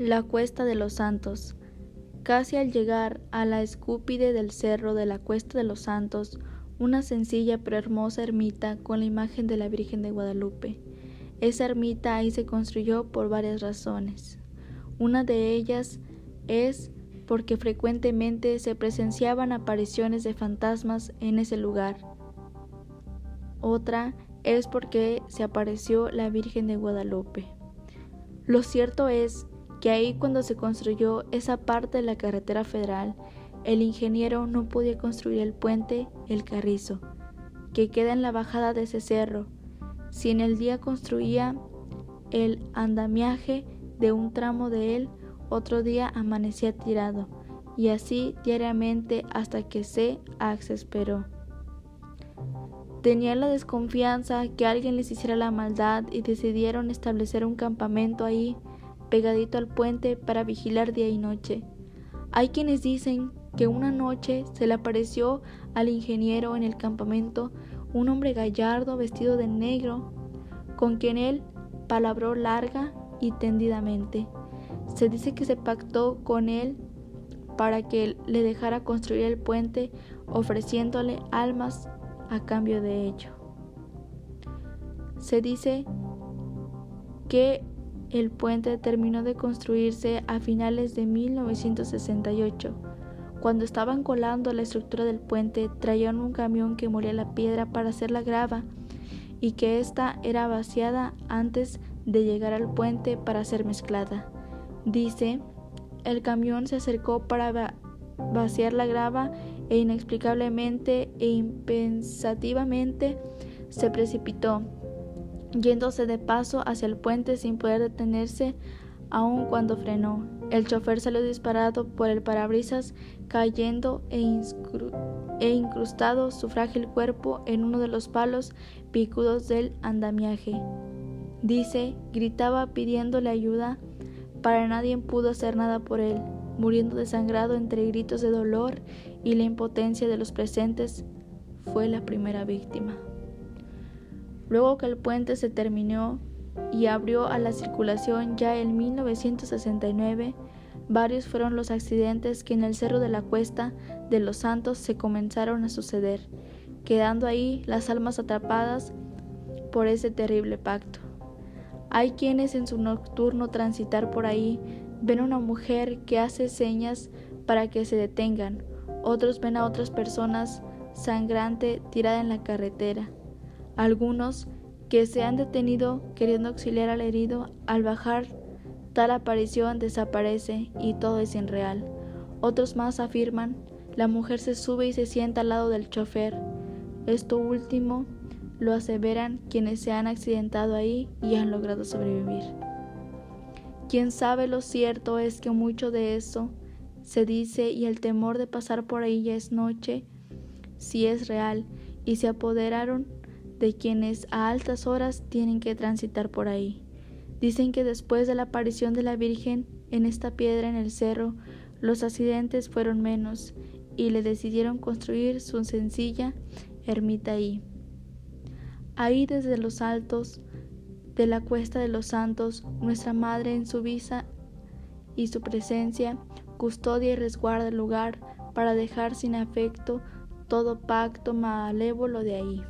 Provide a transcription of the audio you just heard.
La Cuesta de los Santos. Casi al llegar a la escúpide del cerro de la Cuesta de los Santos, una sencilla pero hermosa ermita con la imagen de la Virgen de Guadalupe. Esa ermita ahí se construyó por varias razones. Una de ellas es porque frecuentemente se presenciaban apariciones de fantasmas en ese lugar. Otra es porque se apareció la Virgen de Guadalupe. Lo cierto es que ahí cuando se construyó esa parte de la carretera federal, el ingeniero no podía construir el puente El Carrizo, que queda en la bajada de ese cerro, si en el día construía el andamiaje de un tramo de él, otro día amanecía tirado, y así diariamente hasta que se exasperó. Tenía la desconfianza que alguien les hiciera la maldad y decidieron establecer un campamento ahí pegadito al puente para vigilar día y noche. Hay quienes dicen que una noche se le apareció al ingeniero en el campamento un hombre gallardo vestido de negro, con quien él palabró larga y tendidamente. Se dice que se pactó con él para que le dejara construir el puente ofreciéndole almas a cambio de ello. Se dice que el puente terminó de construirse a finales de 1968. Cuando estaban colando la estructura del puente, traían un camión que molía la piedra para hacer la grava y que ésta era vaciada antes de llegar al puente para ser mezclada. Dice, el camión se acercó para vaciar la grava e inexplicablemente e impensativamente se precipitó yéndose de paso hacia el puente sin poder detenerse aun cuando frenó. El chofer salió disparado por el parabrisas, cayendo e, e, incrustado su frágil cuerpo en uno de los palos picudos del andamiaje. Dice, gritaba pidiéndole ayuda, para nadie pudo hacer nada por él, muriendo desangrado entre gritos de dolor y la impotencia de los presentes, fue la primera víctima. Luego que el puente se terminó y abrió a la circulación ya en 1969, varios fueron los accidentes que en el Cerro de la Cuesta de los Santos se comenzaron a suceder, quedando ahí las almas atrapadas por ese terrible pacto. Hay quienes en su nocturno transitar por ahí ven a una mujer que hace señas para que se detengan, otros ven a otras personas sangrante tirada en la carretera algunos que se han detenido queriendo auxiliar al herido, al bajar tal aparición desaparece y todo es irreal. Otros más afirman, la mujer se sube y se sienta al lado del chofer. Esto último lo aseveran quienes se han accidentado ahí y han logrado sobrevivir. Quien sabe lo cierto es que mucho de eso se dice y el temor de pasar por ahí ya es noche, si es real, y se apoderaron de quienes a altas horas tienen que transitar por ahí. Dicen que después de la aparición de la Virgen en esta piedra en el cerro, los accidentes fueron menos y le decidieron construir su sencilla ermita ahí. Ahí desde los altos de la cuesta de los santos, nuestra Madre en su visa y su presencia custodia y resguarda el lugar para dejar sin afecto todo pacto malévolo de ahí.